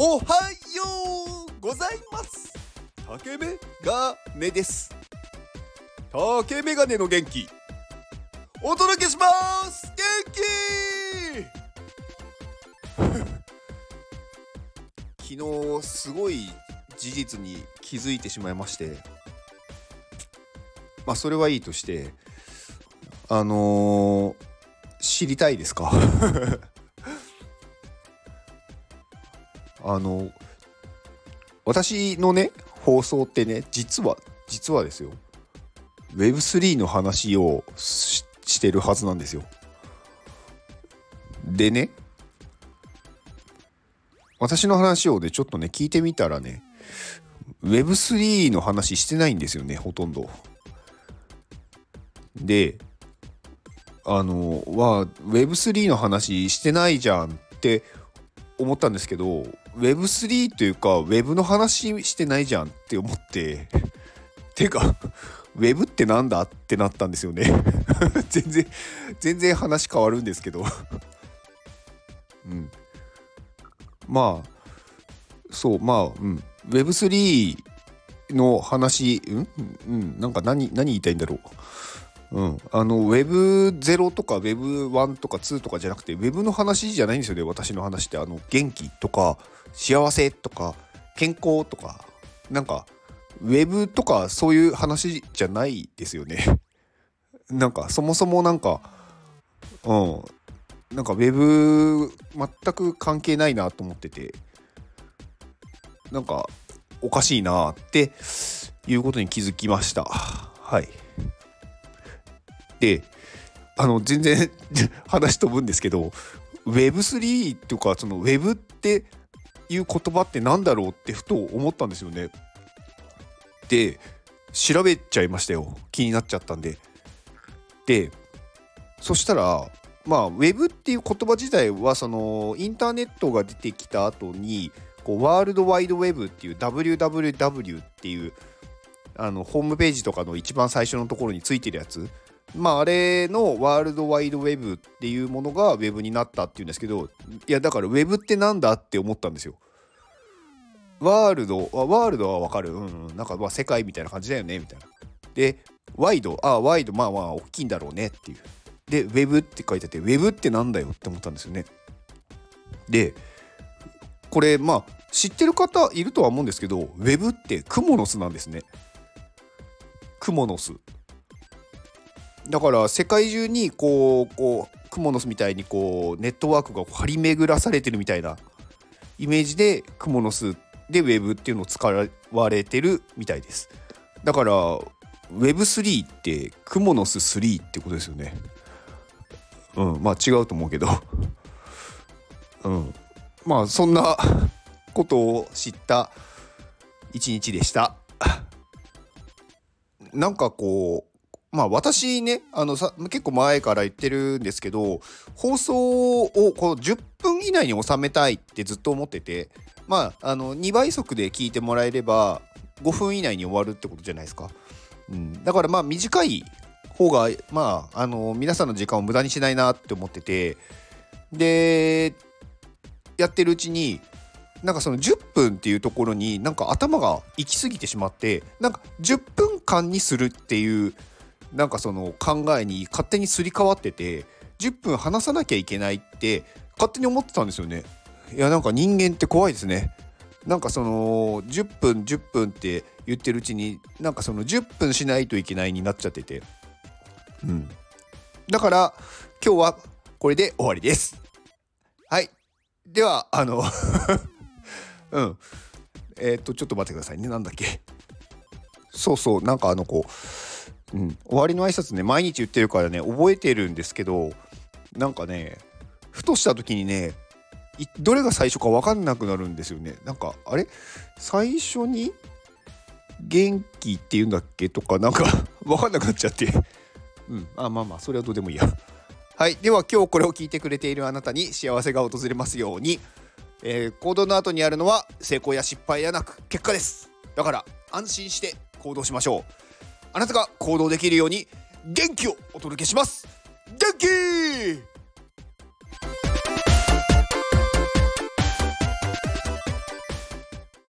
おはようございます。竹メガネです。竹メガネの元気。お届けします。元気。昨日すごい事実に気づいてしまいまして。まあそれはいいとしてあのー、知りたいですか？あの私のね放送ってね実は実はですよ Web3 の話をしてるはずなんですよ。でね私の話をねちょっとね聞いてみたらね Web3 の話してないんですよねほとんど。であのは Web3 の話してないじゃんって思ったんですけど Web3 というか Web の話してないじゃんって思って。てか Web ってなんだってなったんですよね。全然全然話変わるんですけど。うん。まあそうまあうん。Web3 の話うんうん。なんか何何言いたいんだろう。うん、あの Web0 とか Web1 とか2とかじゃなくて Web の話じゃないんですよね私の話って。あの元気とか幸せとか健康とか。なんかウェブとかそういう話じゃないですよね。なんかそもそもなんかうん。なんかウェブ全く関係ないなと思ってて。なんかおかしいなっていうことに気づきました。はい。であの全然 話飛ぶんですけど Web3 とかその Web っていう言葉って何だろうってふと思ったんですよね。で調べちゃいましたよ気になっちゃったんで。でそしたらまあウェブっていう言葉自体はそのインターネットが出てきた後にこうワールドワイドウェブっていう WWW っていうあのホームページとかの一番最初のところについてるやつまああれのワールドワイドウェブっていうものがウェブになったっていうんですけどいやだからウェブってなんだって思ったんですよ。ワールドはワールドはわかるうんなんかまあ世界みたいな感じだよねみたいな。でワイドあワイドまあまあ大きいんだろうねっていう。でウェブって書いてあってウェブってなんだよって思ったんですよね。でこれまあ知ってる方いるとは思うんですけどウェブってクモの巣なんですね。クモの巣。だから世界中にこうこうクモの巣みたいにこうネットワークが張り巡らされてるみたいなイメージでクモの巣で Web っていうのを使われてるみたいです。だから Web3 ってクモの巣3ってことですよね。うんまあ違うと思うけど。うん。まあそんなことを知った一日でした。なんかこうまあ私ねあのさ結構前から言ってるんですけど放送をこう10分以内に収めたいってずっと思っててまああの2倍速で聞いてもらえれば5分以内に終わるってことじゃないですか。うん、だからまあ短い方がまああの皆さんの時間を無駄にしないなって思っててでやってるうちになんかその10分っていうところになんか頭が行き過ぎてしまってなんか10分間にするっていうなんかその考えに勝手にすり替わってて10分話さなきゃいけないって勝手に思ってたんですよね。いやなんか人間って怖いですね。なんかその10分10分って言ってるうちになんかその10分しないといけないになっちゃってて。うん。だから今日はこれで終わりです。はい。ではあの うん。えー、っとちょっと待ってくださいね。なんだっけ。そうそうなんかあのこううん、終わりの挨拶ね毎日言ってるからね覚えてるんですけどなんかねふとした時にねどれが最初か分かんなくなるんですよね。なんかあれ？最初に元気って言うんだっけとかなんか 分かんなくなっちゃって。うん。あまあまあそれはどうでもいいや。はい。では今日これを聞いてくれているあなたに幸せが訪れますように、えー、行動の後にあるのは成功や失敗やなく結果です。だから安心して行動しましょう。あなたが行動できるように元気をお届けします。元気!